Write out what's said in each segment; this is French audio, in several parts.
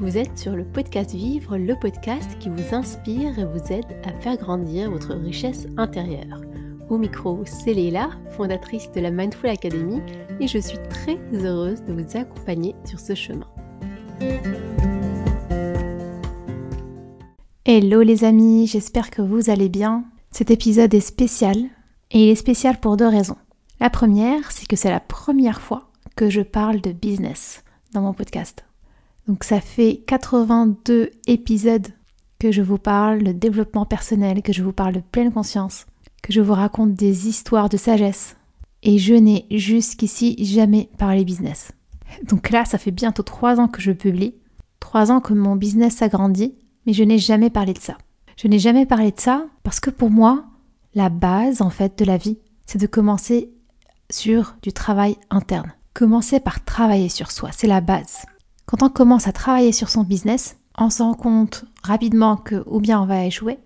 Vous êtes sur le podcast Vivre, le podcast qui vous inspire et vous aide à faire grandir votre richesse intérieure. Au micro, c'est Leila, fondatrice de la Mindful Academy, et je suis très heureuse de vous accompagner sur ce chemin. Hello les amis, j'espère que vous allez bien. Cet épisode est spécial, et il est spécial pour deux raisons. La première, c'est que c'est la première fois que je parle de business dans mon podcast. Donc ça fait 82 épisodes que je vous parle de développement personnel, que je vous parle de pleine conscience, que je vous raconte des histoires de sagesse. Et je n'ai jusqu'ici jamais parlé business. Donc là, ça fait bientôt 3 ans que je publie, 3 ans que mon business s'agrandit, mais je n'ai jamais parlé de ça. Je n'ai jamais parlé de ça parce que pour moi, la base en fait de la vie, c'est de commencer sur du travail interne. Commencer par travailler sur soi, c'est la base. Quand on commence à travailler sur son business, on se rend compte rapidement que ou bien on va échouer,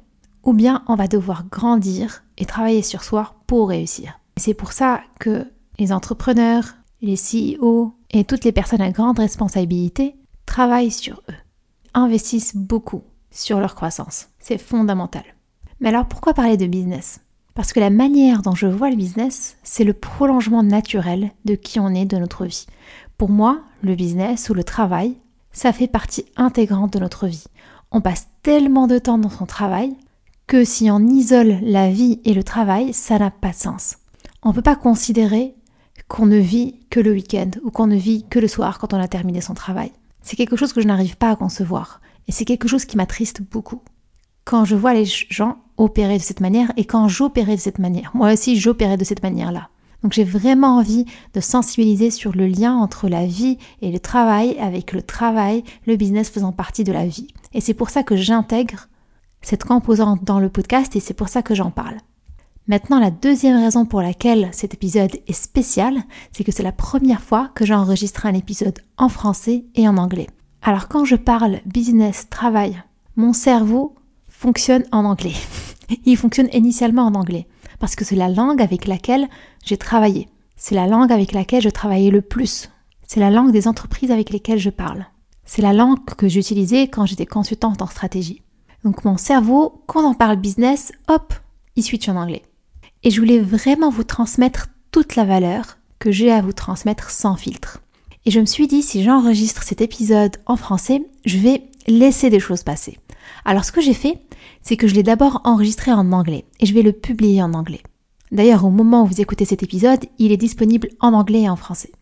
ou bien on va devoir grandir et travailler sur soi pour réussir. C'est pour ça que les entrepreneurs, les CEO et toutes les personnes à grande responsabilité travaillent sur eux, investissent beaucoup sur leur croissance. C'est fondamental. Mais alors pourquoi parler de business? Parce que la manière dont je vois le business, c'est le prolongement naturel de qui on est de notre vie. Pour moi, le business ou le travail, ça fait partie intégrante de notre vie. On passe tellement de temps dans son travail que si on isole la vie et le travail, ça n'a pas de sens. On ne peut pas considérer qu'on ne vit que le week-end ou qu'on ne vit que le soir quand on a terminé son travail. C'est quelque chose que je n'arrive pas à concevoir et c'est quelque chose qui m'attriste beaucoup. Quand je vois les gens opérer de cette manière et quand j'opérais de cette manière, moi aussi j'opérais de cette manière-là. Donc j'ai vraiment envie de sensibiliser sur le lien entre la vie et le travail, avec le travail, le business faisant partie de la vie. Et c'est pour ça que j'intègre cette composante dans le podcast et c'est pour ça que j'en parle. Maintenant, la deuxième raison pour laquelle cet épisode est spécial, c'est que c'est la première fois que j'enregistre un épisode en français et en anglais. Alors quand je parle business, travail, mon cerveau fonctionne en anglais. Il fonctionne initialement en anglais parce que c'est la langue avec laquelle j'ai travaillé. C'est la langue avec laquelle je travaillais le plus. C'est la langue des entreprises avec lesquelles je parle. C'est la langue que j'utilisais quand j'étais consultante en stratégie. Donc mon cerveau, quand on parle business, hop, il switch en anglais. Et je voulais vraiment vous transmettre toute la valeur que j'ai à vous transmettre sans filtre. Et je me suis dit, si j'enregistre cet épisode en français, je vais laisser des choses passer. Alors ce que j'ai fait, c'est que je l'ai d'abord enregistré en anglais et je vais le publier en anglais. D'ailleurs, au moment où vous écoutez cet épisode, il est disponible en anglais et en français.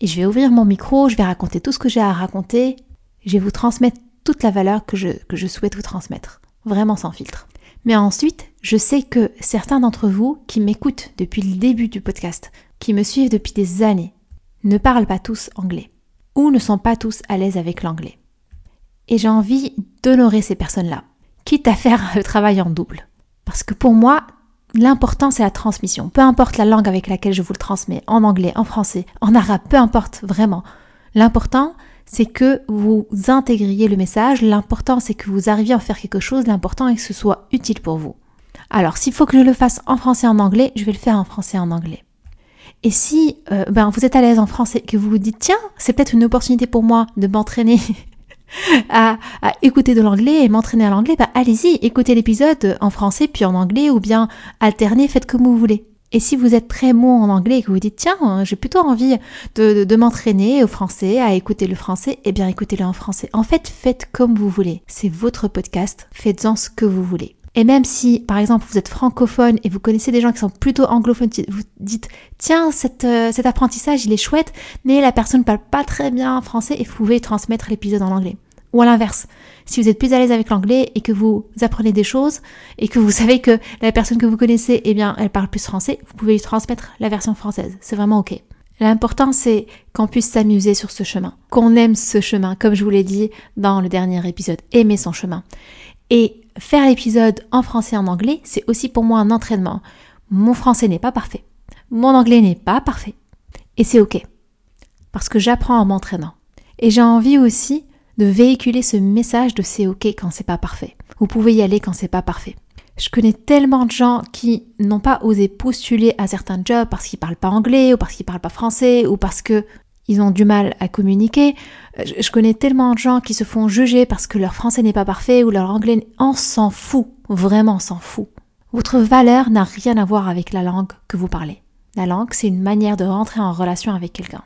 Et je vais ouvrir mon micro, je vais raconter tout ce que j'ai à raconter, je vais vous transmettre toute la valeur que je, souhaite vous transmettre, vraiment sans filtre. Mais ensuite, je sais que certains d'entre vous qui m'écoutent depuis le début du podcast, qui me suivent depuis des années, ne parlent pas tous anglais ou ne sont pas tous à l'aise avec l'anglais. Et j'ai envie d'honorer ces personnes-là quitte à faire le travail en double. Parce que pour moi, l'important c'est la transmission. Peu importe la langue avec laquelle je vous le transmets, en anglais, en français, en arabe, peu importe vraiment. L'important c'est que vous intégriez le message, l'important c'est que vous arriviez à faire quelque chose, l'important est que ce soit utile pour vous. Alors s'il faut que je le fasse en français en anglais, je vais le faire en français en anglais. Et si euh, ben, vous êtes à l'aise en français, que vous vous dites tiens, c'est peut-être une opportunité pour moi de m'entraîner à, écouter de l'anglais et m'entraîner à l'anglais, bah allez-y, écoutez l'épisode en français puis en anglais ou bien alternez, faites comme vous voulez. Et si vous êtes très bon en anglais et que vous dites tiens, hein, j'ai plutôt envie de, de, m'entraîner au français, à écouter le français, eh bien écoutez-le en français. En fait, faites comme vous voulez. C'est votre podcast, faites-en ce que vous voulez. Et même si, par exemple, vous êtes francophone et vous connaissez des gens qui sont plutôt anglophones, vous dites, tiens, euh, cet apprentissage, il est chouette, mais la personne ne parle pas très bien français et vous pouvez transmettre l'épisode en anglais. Ou à l'inverse, si vous êtes plus à l'aise avec l'anglais et que vous apprenez des choses et que vous savez que la personne que vous connaissez, eh bien, elle parle plus français, vous pouvez lui transmettre la version française. C'est vraiment ok. L'important, c'est qu'on puisse s'amuser sur ce chemin, qu'on aime ce chemin, comme je vous l'ai dit dans le dernier épisode, aimer son chemin. Et faire l'épisode en français et en anglais, c'est aussi pour moi un entraînement. Mon français n'est pas parfait. Mon anglais n'est pas parfait. Et c'est ok. Parce que j'apprends en m'entraînant. Et j'ai envie aussi de véhiculer ce message de c'est ok quand c'est pas parfait. Vous pouvez y aller quand c'est pas parfait. Je connais tellement de gens qui n'ont pas osé postuler à certains jobs parce qu'ils parlent pas anglais ou parce qu'ils parlent pas français ou parce que ils ont du mal à communiquer. Je connais tellement de gens qui se font juger parce que leur français n'est pas parfait ou leur anglais, on s'en fout, vraiment s'en fout. Votre valeur n'a rien à voir avec la langue que vous parlez. La langue, c'est une manière de rentrer en relation avec quelqu'un,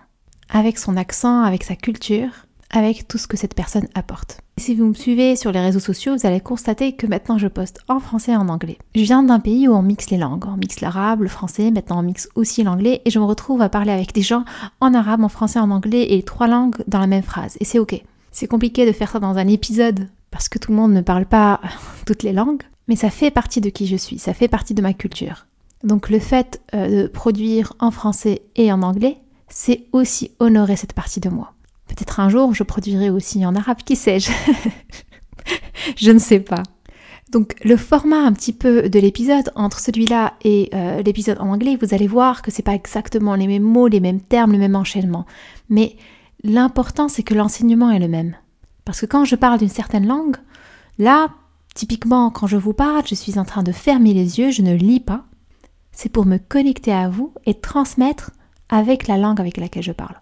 avec son accent, avec sa culture, avec tout ce que cette personne apporte. Si vous me suivez sur les réseaux sociaux, vous allez constater que maintenant je poste en français et en anglais. Je viens d'un pays où on mixe les langues. On mixe l'arabe, le français, maintenant on mixe aussi l'anglais et je me retrouve à parler avec des gens en arabe, en français, en anglais et trois langues dans la même phrase. Et c'est ok. C'est compliqué de faire ça dans un épisode parce que tout le monde ne parle pas toutes les langues, mais ça fait partie de qui je suis, ça fait partie de ma culture. Donc le fait euh, de produire en français et en anglais, c'est aussi honorer cette partie de moi. Peut-être un jour, je produirai aussi en arabe, qui sais-je Je ne sais pas. Donc le format un petit peu de l'épisode entre celui-là et euh, l'épisode en anglais, vous allez voir que c'est pas exactement les mêmes mots, les mêmes termes, le même enchaînement. Mais l'important c'est que l'enseignement est le même. Parce que quand je parle d'une certaine langue, là, typiquement quand je vous parle, je suis en train de fermer les yeux, je ne lis pas. C'est pour me connecter à vous et transmettre avec la langue avec laquelle je parle.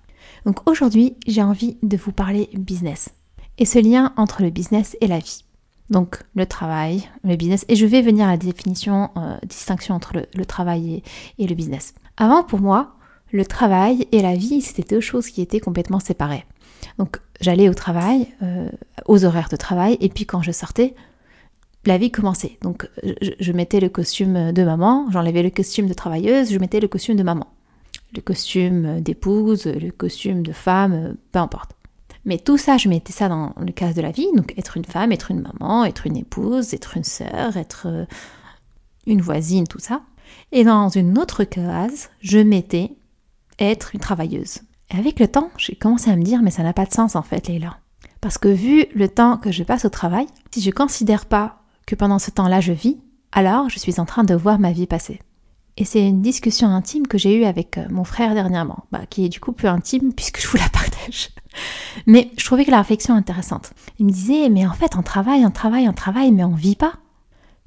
Donc aujourd'hui, j'ai envie de vous parler business et ce lien entre le business et la vie. Donc le travail, le business, et je vais venir à la définition, euh, distinction entre le, travail et, le business. Avant, pour moi, le travail et la vie, c'était deux choses qui étaient complètement séparées. Donc j'allais au travail, euh, aux horaires de travail, et puis quand je sortais, la vie commençait. Donc je, je mettais le costume de maman, j'enlevais le costume de travailleuse, je mettais le costume de maman le costume d'épouse, le costume de femme, peu importe. Mais tout ça, je mettais ça dans le cas de la vie, donc être une femme, être une maman, être une épouse, être une sœur, être euh, une voisine, tout ça. Et dans une autre case, je mettais être une travailleuse. Et avec le temps, j'ai commencé à me dire, mais ça n'a pas de sens en fait, Leila. Parce que vu le temps que je passe au travail, si je considère pas que pendant ce temps-là je vis, alors je suis en train de voir ma vie passer. Et c'est une discussion intime que j'ai eue avec euh, mon frère dernièrement, bah, qui est du coup plus intime puisque je vous la partage. Mais je trouvais que la réflexion intéressante. Il me disait, mais en fait, on travaille, on travaille, on travaille, mais on vit pas.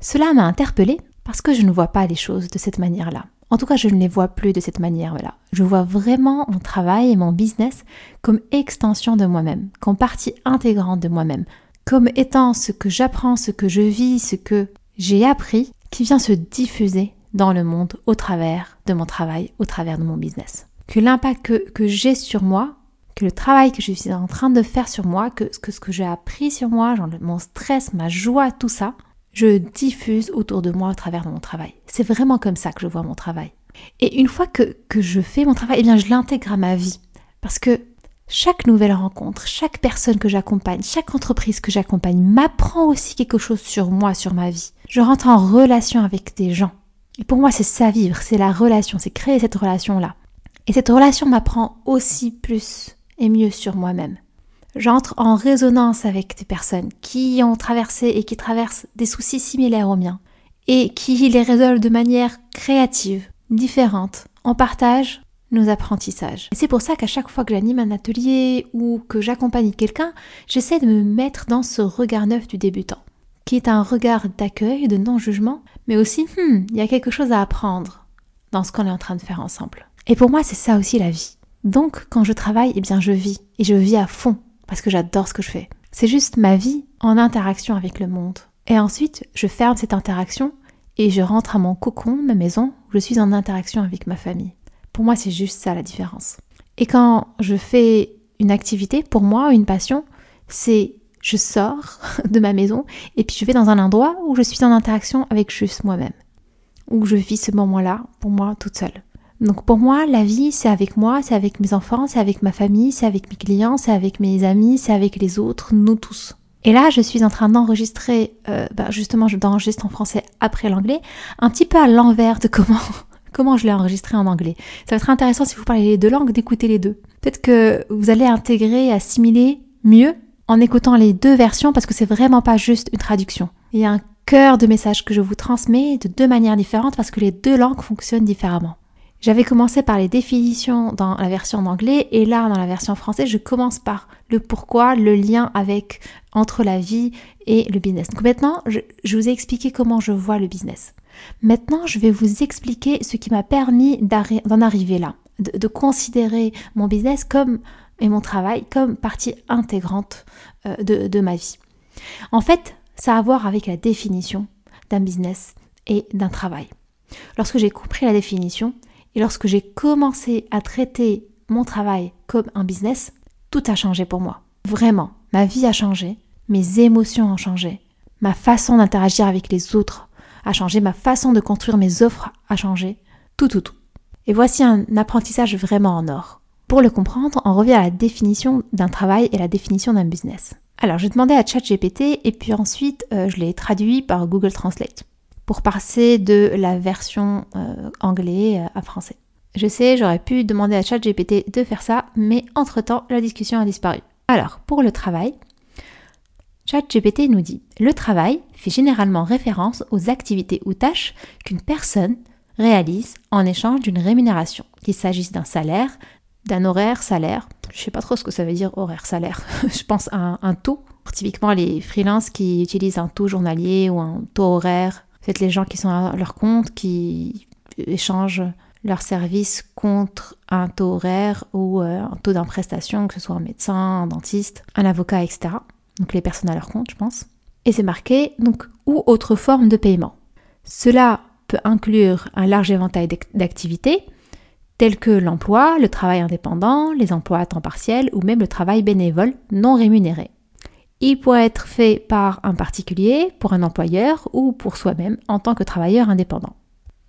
Cela m'a interpellée parce que je ne vois pas les choses de cette manière-là. En tout cas, je ne les vois plus de cette manière-là. Je vois vraiment mon travail et mon business comme extension de moi-même, comme partie intégrante de moi-même, comme étant ce que j'apprends, ce que je vis, ce que j'ai appris, qui vient se diffuser dans le monde au travers de mon travail, au travers de mon business. Que l'impact que, j'ai sur moi, que le travail que je suis en train de faire sur moi, que, ce que j'ai appris sur moi, genre mon stress, ma joie, tout ça, je diffuse autour de moi au travers de mon travail. C'est vraiment comme ça que je vois mon travail. Et une fois que, que je fais mon travail, eh bien je l'intègre à ma vie. Parce que chaque nouvelle rencontre, chaque personne que j'accompagne, chaque entreprise que j'accompagne m'apprend aussi quelque chose sur moi, sur ma vie. Je rentre en relation avec des gens. Et pour moi, c'est ça vivre, c'est la relation, c'est créer cette relation-là. Et cette relation m'apprend aussi plus et mieux sur moi-même. J'entre en résonance avec des personnes qui ont traversé et qui traversent des soucis similaires aux miens et qui les résolvent de manière créative, différente. On partage nos apprentissages. Et c'est pour ça qu'à chaque fois que j'anime un atelier ou que j'accompagne quelqu'un, j'essaie de me mettre dans ce regard neuf du débutant qui est un regard d'accueil, de non-jugement, mais aussi, hmm, il y a quelque chose à apprendre dans ce qu'on est en train de faire ensemble. Et pour moi, c'est ça aussi la vie. Donc, quand je travaille, eh bien, je vis. Et je vis à fond, parce que j'adore ce que je fais. C'est juste ma vie en interaction avec le monde. Et ensuite, je ferme cette interaction et je rentre à mon cocon, ma maison, où je suis en interaction avec ma famille. Pour moi, c'est juste ça la différence. Et quand je fais une activité, pour moi, une passion, c'est je sors de ma maison et puis je vais dans un endroit où je suis en interaction avec juste moi-même, où je vis ce moment-là pour moi toute seule. Donc pour moi, la vie, c'est avec moi, c'est avec mes enfants, c'est avec ma famille, c'est avec mes clients, c'est avec mes amis, c'est avec les autres, nous tous. Et là, je suis en train d'enregistrer, euh, bah justement, je d'enregistrer en français après l'anglais, un petit peu à l'envers de comment comment je l'ai enregistré en anglais. Ça va être intéressant si vous parlez les deux langues d'écouter les deux. Peut-être que vous allez intégrer, assimiler mieux en écoutant les deux versions parce que c'est vraiment pas juste une traduction. Il y a un cœur de message que je vous transmets de deux manières différentes parce que les deux langues fonctionnent différemment. J'avais commencé par les définitions dans la version en anglais et là dans la version française je commence par le pourquoi, le lien avec entre la vie et le business. Donc maintenant je, je vous ai expliqué comment je vois le business. Maintenant je vais vous expliquer ce qui m'a permis d'en arriver là de, considérer mon business comme et mon travail comme partie intégrante euh, de, de ma vie. En fait, ça a à voir avec la définition d'un business et d'un travail. Lorsque j'ai compris la définition et lorsque j'ai commencé à traiter mon travail comme un business, tout a changé pour moi. Vraiment, ma vie a changé, mes émotions ont changé, ma façon d'interagir avec les autres a changé, ma façon de construire mes offres a changé, tout, tout, tout. Et voici un apprentissage vraiment en or. Pour le comprendre, on revient à la définition d'un travail et la définition d'un business. Alors, j'ai demandé à ChatGPT et puis ensuite, euh, je l'ai traduit par Google Translate pour passer de la version euh, anglais à français. Je sais, j'aurais pu demander à ChatGPT de faire ça, mais entre-temps, la discussion a disparu. Alors, pour le travail, ChatGPT nous dit Le travail fait généralement référence aux activités ou tâches qu'une personne réalise en échange d'une rémunération, qu'il s'agisse d'un salaire, d'un horaire salaire. Je ne sais pas trop ce que ça veut dire horaire salaire. Je pense à un, taux. Typiquement, les freelances qui utilisent un taux journalier ou un taux horaire, c'est les gens qui sont à leur compte, qui échangent leurs services contre un taux horaire ou euh, un taux d'imprestation, que ce soit un médecin, un dentiste, un avocat, etc. Donc les personnes à leur compte, je pense. Et c'est marqué donc ou autre forme de paiement. Cela peut inclure un large éventail d'activités tels que l'emploi, le travail indépendant, les emplois à temps partiel ou même le travail bénévole non rémunéré. Il pourrait être fait par un particulier, pour un employeur ou pour soi-même en tant que travailleur indépendant.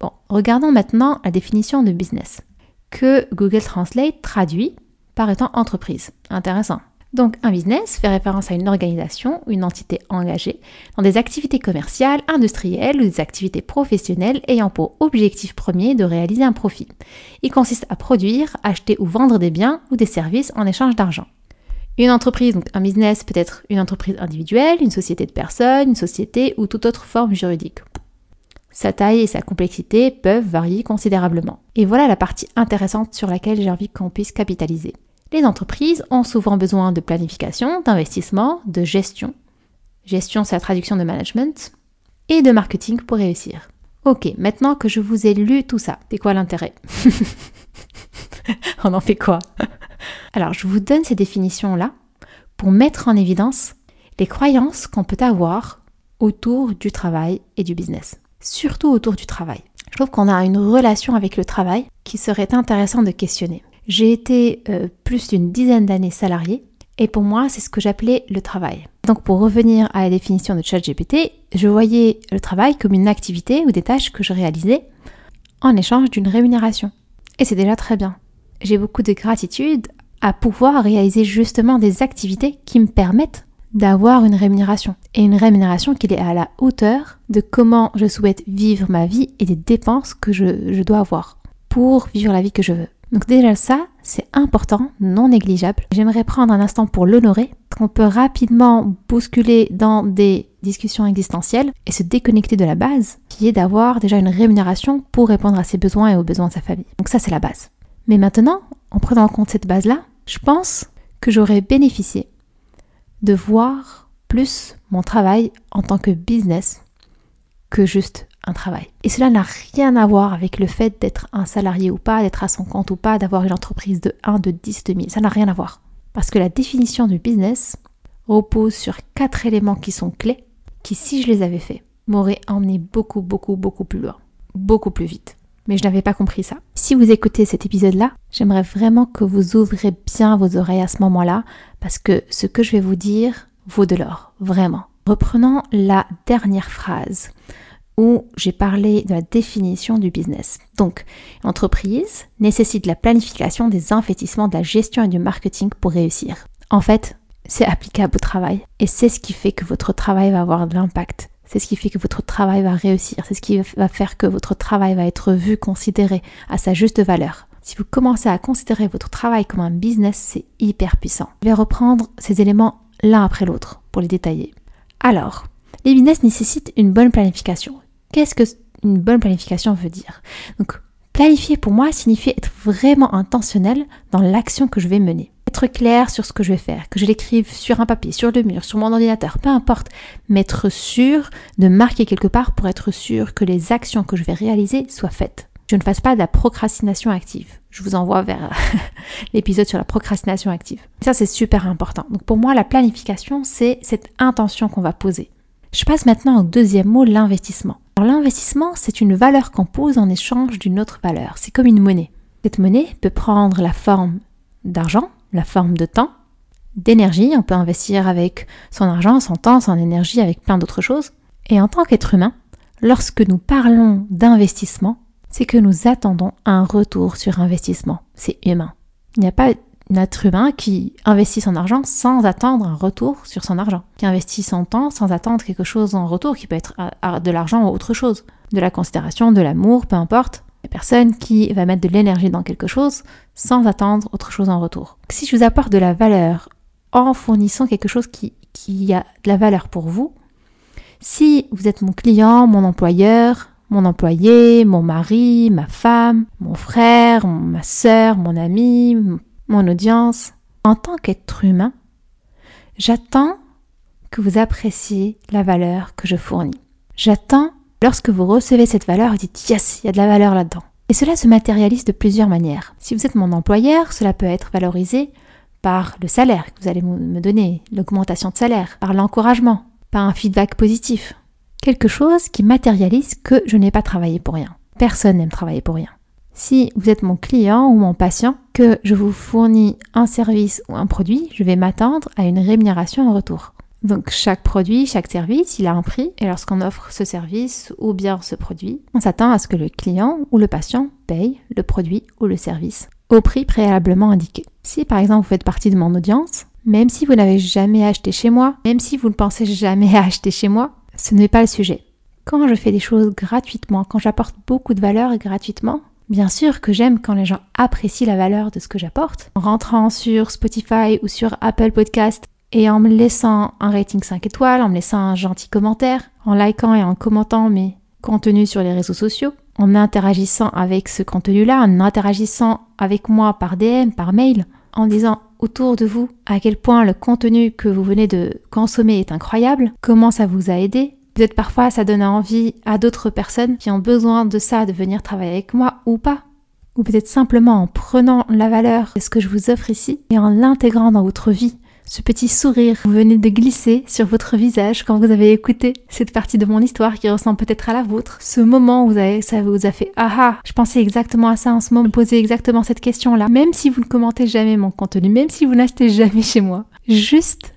Bon, regardons maintenant la définition de business, que Google Translate traduit par étant entreprise. Intéressant. Donc un business fait référence à une organisation ou une entité engagée dans des activités commerciales, industrielles ou des activités professionnelles ayant pour objectif premier de réaliser un profit. Il consiste à produire, acheter ou vendre des biens ou des services en échange d'argent. Une entreprise, donc un business peut être une entreprise individuelle, une société de personnes, une société ou toute autre forme juridique. Sa taille et sa complexité peuvent varier considérablement. Et voilà la partie intéressante sur laquelle j'ai envie qu'on puisse capitaliser. Les entreprises ont souvent besoin de planification, d'investissement, de gestion. Gestion, c'est la traduction de management. Et de marketing pour réussir. Ok, maintenant que je vous ai lu tout ça, c'est quoi l'intérêt On en fait quoi Alors, je vous donne ces définitions-là pour mettre en évidence les croyances qu'on peut avoir autour du travail et du business surtout autour du travail. Je trouve qu'on a une relation avec le travail qui serait intéressant de questionner. J'ai été euh, plus d'une dizaine d'années salariée et pour moi, c'est ce que j'appelais le travail. Donc pour revenir à la définition de ChatGPT, je voyais le travail comme une activité ou des tâches que je réalisais en échange d'une rémunération. Et c'est déjà très bien. J'ai beaucoup de gratitude à pouvoir réaliser justement des activités qui me permettent d'avoir une rémunération. Et une rémunération qui est à la hauteur de comment je souhaite vivre ma vie et des dépenses que je, dois avoir pour vivre la vie que je veux. Donc déjà ça, c'est important, non négligeable. J'aimerais prendre un instant pour l'honorer, qu'on peut rapidement bousculer dans des discussions existentielles et se déconnecter de la base, qui est d'avoir déjà une rémunération pour répondre à ses besoins et aux besoins de sa famille. Donc ça, c'est la base. Mais maintenant, en prenant en compte cette base-là, je pense que j'aurais bénéficié de voir plus mon travail en tant que business que juste travail. Et cela n'a rien à voir avec le fait d'être un salarié ou pas, d'être à son compte ou pas, d'avoir une entreprise de 1, de 10, de 1000. Ça n'a rien à voir. Parce que la définition du business repose sur quatre éléments qui sont clés, qui si je les avais faits, m'auraient emmené beaucoup, beaucoup, beaucoup plus loin. Beaucoup plus vite mais je n'avais pas compris ça. Si vous écoutez cet épisode-là, j'aimerais vraiment que vous ouvrez bien vos oreilles à ce moment-là, parce que ce que je vais vous dire vaut de l'or, vraiment. Reprenons la dernière phrase où j'ai parlé de la définition du business. Donc, l'entreprise nécessite la planification des investissements, de la gestion et du marketing pour réussir. En fait, c'est applicable au travail et c'est ce qui fait que votre travail va avoir de l'impact c'est ce qui fait que votre travail va réussir. C'est ce qui va faire que votre travail va être vu, considéré à sa juste valeur. Si vous commencez à considérer votre travail comme un business, c'est hyper puissant. Je vais reprendre ces éléments l'un après l'autre pour les détailler. Alors, les business nécessitent une bonne planification. Qu'est-ce que une bonne planification veut dire Donc, planifier pour moi signifie être vraiment intentionnel dans l'action que je vais mener être clair sur ce que je vais faire, que je l'écrive sur un papier, sur le mur, sur mon ordinateur, peu importe, mais être sûr de marquer quelque part pour être sûr que les actions que je vais réaliser soient faites. Je ne fasse pas de la procrastination active. je vous envoie vers l'épisode sur la procrastination active. Ça, c'est super important. Donc pour moi, la planification, c'est cette intention qu'on va poser. Je passe maintenant au deuxième mot, l'investissement. L'investissement, c'est une valeur qu'on pose en échange d'une autre valeur. C'est comme une monnaie. Cette monnaie peut prendre la forme d'argent, la forme de temps, d'énergie. On peut investir avec son argent, son temps, son énergie, avec plein d'autres choses. Et en tant qu'être humain, lorsque nous parlons d'investissement, c'est que nous attendons un retour sur investissement. C'est humain. Il n'y a pas être humain qui investit son argent sans attendre un retour sur son argent, qui investit son temps sans attendre quelque chose en retour, qui peut être de l'argent ou autre chose, de la considération, de l'amour, peu importe. Il n'y a personne qui va mettre de l'énergie dans quelque chose sans attendre autre chose en retour. Si je vous apporte de la valeur en fournissant quelque chose qui, qui a de la valeur pour vous, si vous êtes mon client, mon employeur, mon employé, mon mari, ma femme, mon frère, ma soeur, mon ami, mon audience. En tant qu'être humain, j'attends que vous appréciez la valeur que je fournis. J'attends, lorsque vous recevez cette valeur, vous dites yes, il y a de la valeur là-dedans. Et cela se matérialise de plusieurs manières. Si vous êtes mon employeur, cela peut être valorisé par le salaire que vous allez me donner, l'augmentation de salaire, par l'encouragement, par un feedback positif, quelque chose qui matérialise que je n'ai pas travaillé pour rien. Personne n'aime travailler pour rien. Si vous êtes mon client ou mon patient, que je vous fournis un service ou un produit, je vais m'attendre à une rémunération en retour. Donc chaque produit, chaque service, il a un prix et lorsqu'on offre ce service ou bien ce produit, on s'attend à ce que le client ou le patient paye le produit ou le service au prix préalablement indiqué. Si par exemple vous faites partie de mon audience, même si vous n'avez jamais acheté chez moi, même si vous ne pensez jamais à acheter chez moi, ce n'est pas le sujet. Quand je fais des choses gratuitement, quand j'apporte beaucoup de valeur gratuitement, bien sûr que j'aime quand les gens apprécient la valeur de ce que j'apporte. En rentrant sur Spotify ou sur Apple Podcast et en me laissant un rating 5 étoiles, en me laissant un gentil commentaire, en likant et en commentant mes contenus sur les réseaux sociaux, en interagissant avec ce contenu-là, en interagissant avec moi par DM, par mail, en disant autour de vous à quel point le contenu que vous venez de consommer est incroyable, comment ça vous a aidé. Peut-être parfois ça donne envie à d'autres personnes qui ont besoin de ça de venir travailler avec moi ou pas. Ou peut-être simplement en prenant la valeur de ce que je vous offre ici et en l'intégrant dans votre vie ce petit sourire que vous venez de glisser sur votre visage quand vous avez écouté cette partie de mon histoire qui ressemble peut-être à la vôtre. Ce moment où vous avez, ça vous a fait ah ah, je pensais exactement à ça en ce moment, me poser exactement cette question-là. Même si vous ne commentez jamais mon contenu, même si vous n'achetez jamais chez moi, juste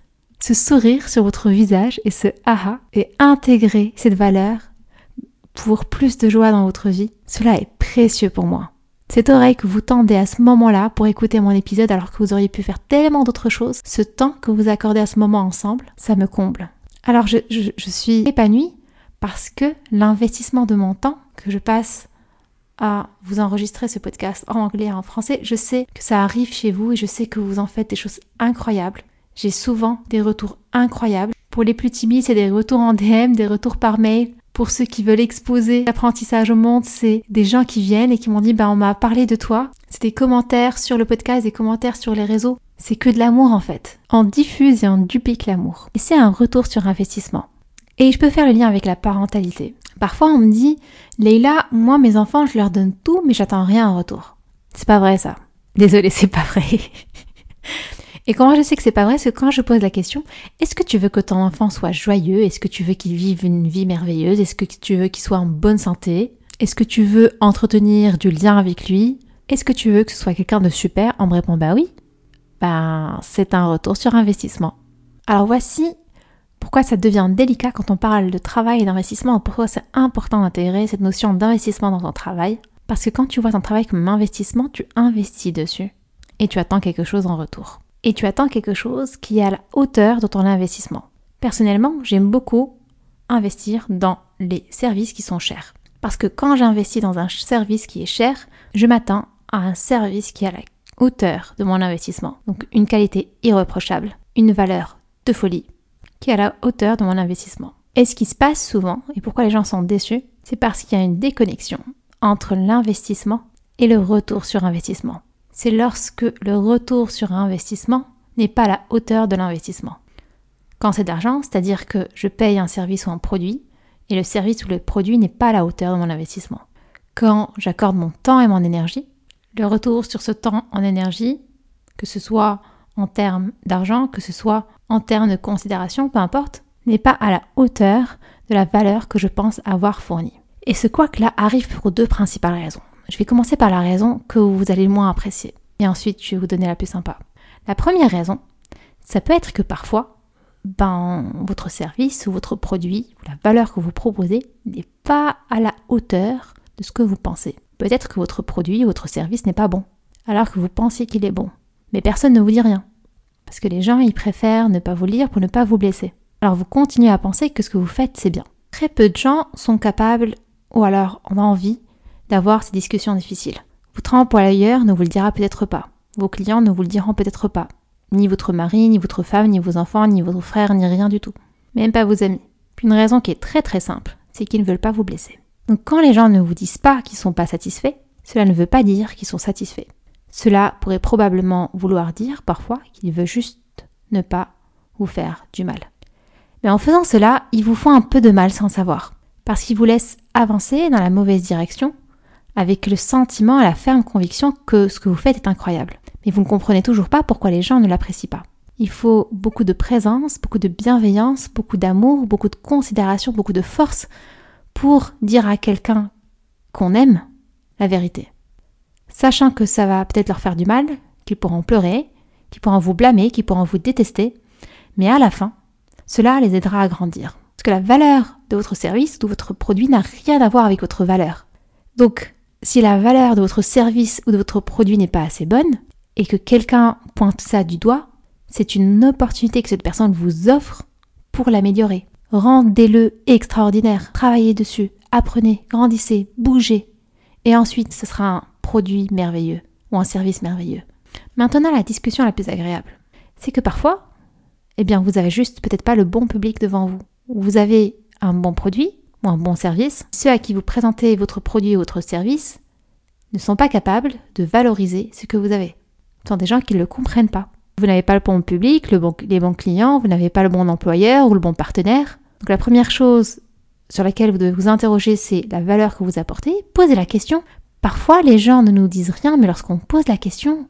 ce sourire sur votre visage et ce ah ah et intégrer cette valeur pour plus de joie dans votre vie, cela est précieux pour moi. Cette oreille que vous tendez à ce moment-là pour écouter mon épisode alors que vous auriez pu faire tellement d'autres choses, ce temps que vous accordez à ce moment ensemble, ça me comble. Alors je, suis épanouie parce que l'investissement de mon temps que je passe à vous enregistrer ce podcast en anglais et en français, je sais que ça arrive chez vous et je sais que vous en faites des choses incroyables. J'ai souvent des retours incroyables. Pour les plus timides, c'est des retours en DM, des retours par mail, pour ceux qui veulent exposer l'apprentissage au monde, c'est des gens qui viennent et qui m'ont dit bah on m'a parlé de toi. C'est des commentaires sur le podcast, des commentaires sur les réseaux. C'est que de l'amour en fait. On diffuse et on duplique l'amour. Et c'est un retour sur investissement. Et je peux faire le lien avec la parentalité. Parfois on me dit Leila, moi mes enfants je leur donne tout mais j'attends rien en retour. C'est pas vrai ça. Désolée, c'est pas vrai. Et comment je sais que c'est pas vrai, c'est quand je pose la question, est-ce que tu veux que ton enfant soit joyeux? Est-ce que tu veux qu'il vive une vie merveilleuse? Est-ce que tu veux qu'il soit en bonne santé? Est-ce que tu veux entretenir du lien avec lui? Est-ce que tu veux que ce soit quelqu'un de super? On me répond bah oui. Ben, c'est un retour sur investissement. Alors voici pourquoi ça devient délicat quand on parle de travail et d'investissement, pourquoi c'est important d'intégrer cette notion d'investissement dans ton travail? Parce que quand tu vois ton travail comme investissement, tu investis dessus et tu attends quelque chose en retour et tu attends quelque chose qui est à la hauteur de ton investissement. Personnellement, j'aime beaucoup investir dans les services qui sont chers. Parce que quand j'investis dans un service qui est cher, je m'attends à un service qui est à la hauteur de mon investissement. Donc une qualité irréprochable, une valeur de folie qui est à la hauteur de mon investissement. Et ce qui se passe souvent, et pourquoi les gens sont déçus, c'est parce qu'il y a une déconnexion entre l'investissement et le retour sur investissement c'est lorsque le retour sur investissement n'est pas à la hauteur de l'investissement. Quand c'est d'argent, c'est-à-dire que je paye un service ou un produit, et le service ou le produit n'est pas à la hauteur de mon investissement. Quand j'accorde mon temps et mon énergie, Le retour sur ce temps en énergie, que ce soit en termes d'argent, que ce soit en termes de considération, peu importe, n'est pas à la hauteur de la valeur que je pense avoir fournie. Et ce quoi que là arrive pour deux principales raisons. Je vais commencer par la raison que vous allez le moins apprécier. Et ensuite, je vais vous donner la plus sympa. La première raison, ça peut être que parfois, ben, votre service ou votre produit ou la valeur que vous proposez n'est pas à la hauteur de ce que vous pensez. Peut-être que votre produit ou votre service n'est pas bon, alors que vous pensiez qu'il est bon. Mais personne ne vous dit rien. Parce que les gens, ils préfèrent ne pas vous lire pour ne pas vous blesser. Alors vous continuez à penser que ce que vous faites, c'est bien. Très peu de gens sont capables, ou alors ont envie, d'avoir ces discussions difficiles. Votre employeur ne vous le dira peut-être pas. Vos clients ne vous le diront peut-être pas. Ni votre mari, ni votre femme, ni vos enfants, ni votre frère, ni rien du tout. Même pas vos amis. Une raison qui est très très simple, c'est qu'ils ne veulent pas vous blesser. Donc quand les gens ne vous disent pas qu'ils ne sont pas satisfaits, cela ne veut pas dire qu'ils sont satisfaits. Cela pourrait probablement vouloir dire parfois qu'ils veulent juste ne pas vous faire du mal. Mais en faisant cela, ils vous font un peu de mal sans savoir, parce qu'ils vous laissent avancer dans la mauvaise direction, avec le sentiment et la ferme conviction que ce que vous faites est incroyable. Mais vous ne comprenez toujours pas pourquoi les gens ne l'apprécient pas. Il faut beaucoup de présence, beaucoup de bienveillance, beaucoup d'amour, beaucoup de considération, beaucoup de force pour dire à quelqu'un qu'on aime la vérité. Sachant que ça va peut-être leur faire du mal, qu'ils pourront pleurer, qu'ils pourront vous blâmer, qu'ils pourront vous détester, mais à la fin, cela les aidera à grandir. Parce que la valeur de votre service ou de votre produit n'a rien à voir avec votre valeur. Donc, si la valeur de votre service ou de votre produit n'est pas assez bonne, et que quelqu'un pointe ça du doigt, c'est une opportunité que cette personne vous offre pour l'améliorer. Rendez-le extraordinaire, travaillez dessus, apprenez, grandissez, bougez, et ensuite ce sera un produit merveilleux ou un service merveilleux. Maintenant, la discussion la plus agréable, c'est que parfois, eh bien, vous avez juste peut-être pas le bon public devant vous. Vous avez un bon produit un bon service. Ceux à qui vous présentez votre produit ou votre service ne sont pas capables de valoriser ce que vous avez. Ce sont des gens qui ne le comprennent pas. Vous n'avez pas le bon public, le bon, les bons clients, vous n'avez pas le bon employeur ou le bon partenaire. Donc la première chose sur laquelle vous devez vous interroger, c'est la valeur que vous apportez. Posez la question. Parfois, les gens ne nous disent rien, mais lorsqu'on pose la question,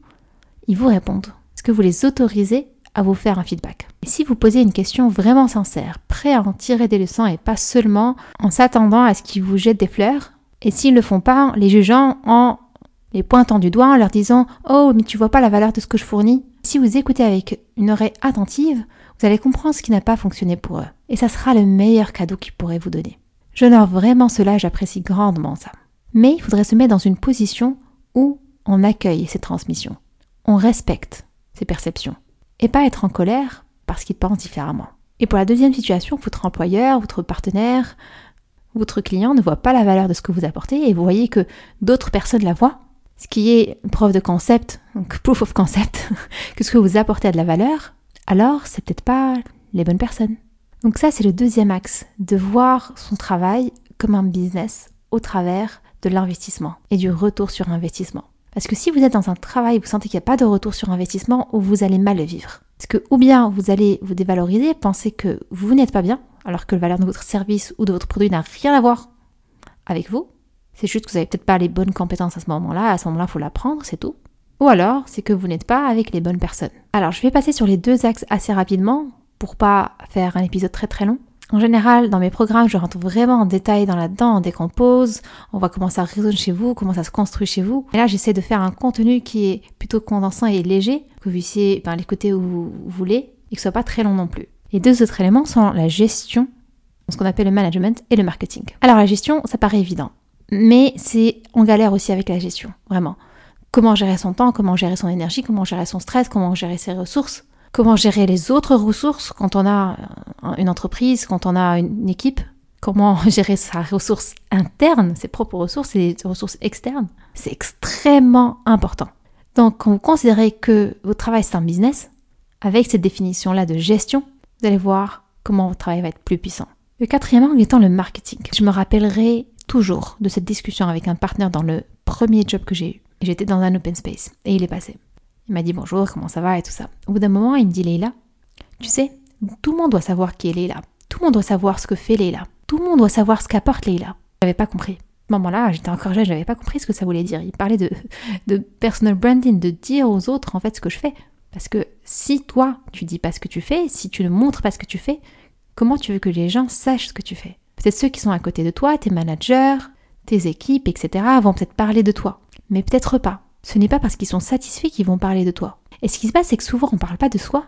ils vous répondent. Est-ce que vous les autorisez à vous faire un feedback si vous posez une question vraiment sincère, prêt à en tirer des leçons et pas seulement en s'attendant à ce qu'ils vous jettent des fleurs, et s'ils ne le font pas, les jugeant en les pointant du doigt, en leur disant Oh, mais tu vois pas la valeur de ce que je fournis Si vous écoutez avec une oreille attentive, vous allez comprendre ce qui n'a pas fonctionné pour eux. Et ça sera le meilleur cadeau qu'ils pourraient vous donner. J'honore vraiment cela, j'apprécie grandement ça. Mais il faudrait se mettre dans une position où on accueille ces transmissions. On respecte ces perceptions. Et pas être en colère parce qu'ils pensent différemment. Et pour la deuxième situation, votre employeur, votre partenaire, votre client ne voit pas la valeur de ce que vous apportez et vous voyez que d'autres personnes la voient, ce qui est preuve de concept, donc proof of concept, que ce que vous apportez a de la valeur, alors c'est peut-être pas les bonnes personnes. Donc ça, c'est le deuxième axe, de voir son travail comme un business au travers de l'investissement et du retour sur investissement. Parce que si vous êtes dans un travail, vous sentez qu'il n'y a pas de retour sur investissement, ou vous allez mal le vivre. Parce que ou bien vous allez vous dévaloriser, penser que vous n'êtes pas bien, alors que la valeur de votre service ou de votre produit n'a rien à voir avec vous. C'est juste que vous n'avez peut-être pas les bonnes compétences à ce moment-là, à ce moment-là, il faut l'apprendre, c'est tout. Ou alors, c'est que vous n'êtes pas avec les bonnes personnes. Alors, je vais passer sur les deux axes assez rapidement pour pas faire un épisode très très long. En général, dans mes programmes, je rentre vraiment en détail dans là-dedans, on décompose, on va commencer à résonner chez vous, comment ça se construit chez vous. Et là, j'essaie de faire un contenu qui est plutôt condensant et léger, que vous puissiez ben, l'écouter où vous voulez, et que ce soit pas très long non plus. Les deux autres éléments sont la gestion, ce qu'on appelle le management, et le marketing. Alors la gestion, ça paraît évident, mais c'est on galère aussi avec la gestion, vraiment comment gérer son temps, comment gérer son énergie, comment gérer son stress, comment gérer ses ressources, comment gérer les autres ressources quand on a une entreprise, quand on a une équipe, comment gérer sa ressource interne, ses propres ressources et ses ressources externes? C'est extrêmement important. Donc quand vous considérez que votre travail c'est un business, avec cette définition-là de gestion, vous allez voir comment votre travail va être plus puissant. Le quatrième angle étant le marketing. Je me rappellerai toujours de cette discussion avec un partenaire dans le premier job que j'ai eu. J'étais dans un open space et il est passé. Il m'a dit bonjour, comment ça va et tout ça. Au bout d'un moment, il me dit Leila, tu sais, tout le monde doit savoir qui est Leila. Tout le monde doit savoir ce que fait Leila. Tout le monde doit savoir ce qu'apporte Leila. J'avais pas compris. moment-là, j'étais encore jeune, je n'avais pas compris ce que ça voulait dire. Il parlait de, de personal branding, de dire aux autres en fait ce que je fais. Parce que si toi, tu dis pas ce que tu fais, si tu ne montres pas ce que tu fais, comment tu veux que les gens sachent ce que tu fais? Peut-être ceux qui sont à côté de toi, tes managers, tes équipes, etc., vont peut-être parler de toi. Mais peut-être pas. Ce n'est pas parce qu'ils sont satisfaits qu'ils vont parler de toi. Et ce qui se passe, c'est que souvent on ne parle pas de soi,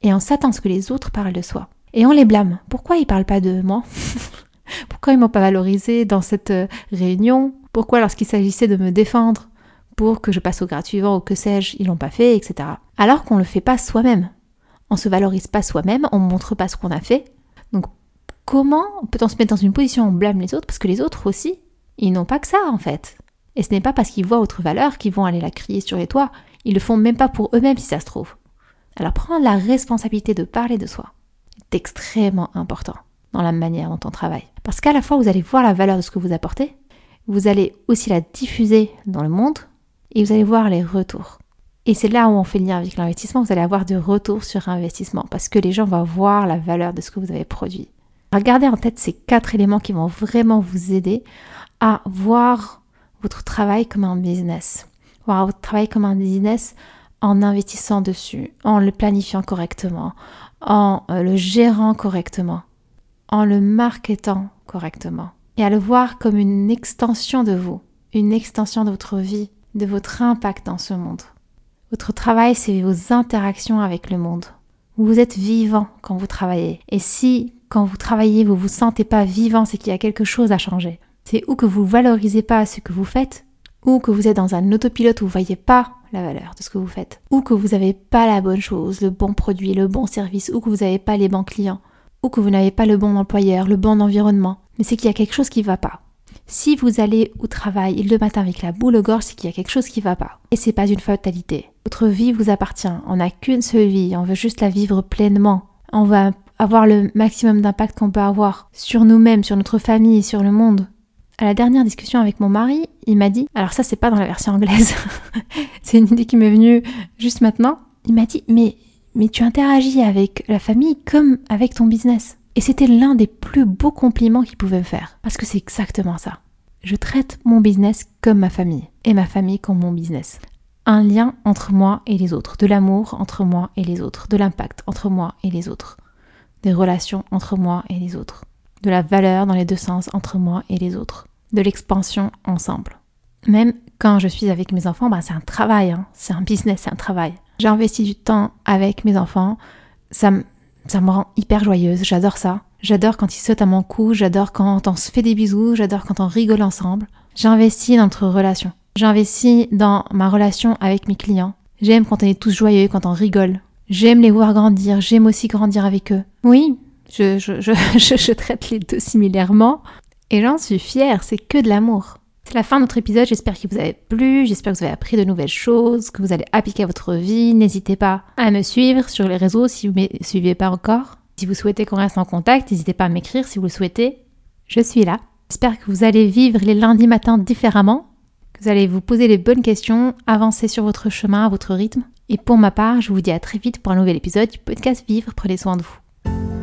et on s'attend à ce que les autres parlent de soi. Et on les blâme. Pourquoi ils ne parlent pas de moi Pourquoi ils m'ont pas valorisé dans cette euh, réunion? Pourquoi lorsqu'il s'agissait de me défendre pour que je passe au grade suivant ou que sais-je, ils l'ont pas fait, etc. Alors qu'on ne le fait pas soi-même. On se valorise pas soi-même, on ne montre pas ce qu'on a fait. Donc comment peut-on se mettre dans une position où on blâme les autres Parce que les autres aussi, ils n'ont pas que ça en fait. Et ce n'est pas parce qu'ils voient autre valeur qu'ils vont aller la crier sur les toits. Ils le font même pas pour eux-mêmes si ça se trouve. Alors prendre la responsabilité de parler de soi est extrêmement important dans la manière dont on travaille. Parce qu'à la fois vous allez voir la valeur de ce que vous apportez, vous allez aussi la diffuser dans le monde et vous allez voir les retours. Et c'est là où on fait le lien avec l'investissement, vous allez avoir du retour sur investissement parce que les gens vont voir la valeur de ce que vous avez produit. Regardez en tête ces quatre éléments qui vont vraiment vous aider à voir votre travail comme un business. Voir votre travail comme un business en investissant dessus, en le planifiant correctement, en euh, le gérant correctement, en le marketant correctement et à le voir comme une extension de vous, une extension de votre vie, de votre impact dans ce monde. Votre travail, c'est vos interactions avec le monde. Vous êtes vivant quand vous travaillez. Et si, quand vous travaillez, vous vous sentez pas vivant, c'est qu'il y a quelque chose à changer. C'est ou que vous valorisez pas ce que vous faites, ou que vous êtes dans un autopilote où vous voyez pas la valeur de ce que vous faites, ou que vous n'avez pas la bonne chose, le bon produit, le bon service, ou que vous n'avez pas les bons clients, ou que vous n'avez pas le bon employeur, le bon environnement. Mais c'est qu'il y a quelque chose qui ne va pas. Si vous allez au travail le matin avec la boule au gorge, c'est qu'il y a quelque chose qui ne va pas. Et c'est pas une fatalité. Votre vie vous appartient. On n'a qu'une seule vie. On veut juste la vivre pleinement. On va avoir le maximum d'impact qu'on peut avoir sur nous-mêmes, sur notre famille, sur le monde. À la dernière discussion avec mon mari, il m'a dit, alors ça c'est pas dans la version anglaise, c'est une idée qui m'est venue juste maintenant. Il m'a dit, mais, mais tu interagis avec la famille comme avec ton business. Et c'était l'un des plus beaux compliments qu'il pouvait me faire. Parce que c'est exactement ça. Je traite mon business comme ma famille. Et ma famille comme mon business. Un lien entre moi et les autres. De l'amour entre moi et les autres. De l'impact entre moi et les autres. Des relations entre moi et les autres de la valeur dans les deux sens entre moi et les autres, de l'expansion ensemble. Même quand je suis avec mes enfants, bah, c'est un travail, hein. c'est un business, c'est un travail. J'investis du temps avec mes enfants, ça, ça me rend hyper joyeuse, j'adore ça. J'adore quand ils sautent à mon cou, j'adore quand on se fait des bisous, j'adore quand on rigole ensemble. J'investis dans notre relation. J'investis dans ma relation avec mes clients. J'aime quand on est tous joyeux, quand on rigole. J'aime les voir grandir, j'aime aussi grandir avec eux. Oui, je, traite les deux similairement et j'en suis fière, c'est que de l'amour. C'est la fin de notre épisode, j'espère qu'il vous a plu, j'espère que vous avez appris de nouvelles choses, que vous allez appliquer à votre vie. N'hésitez pas à me suivre sur les réseaux si vous ne me suivez pas encore. Si vous souhaitez qu'on reste en contact, n'hésitez pas à m'écrire si vous le souhaitez. Je suis là. J'espère que vous allez vivre les lundis matins différemment, que vous allez vous poser les bonnes questions, avancer sur votre chemin à votre rythme. Et pour ma part, je vous dis à très vite pour un nouvel épisode du podcast Vivre. Prenez soin de vous.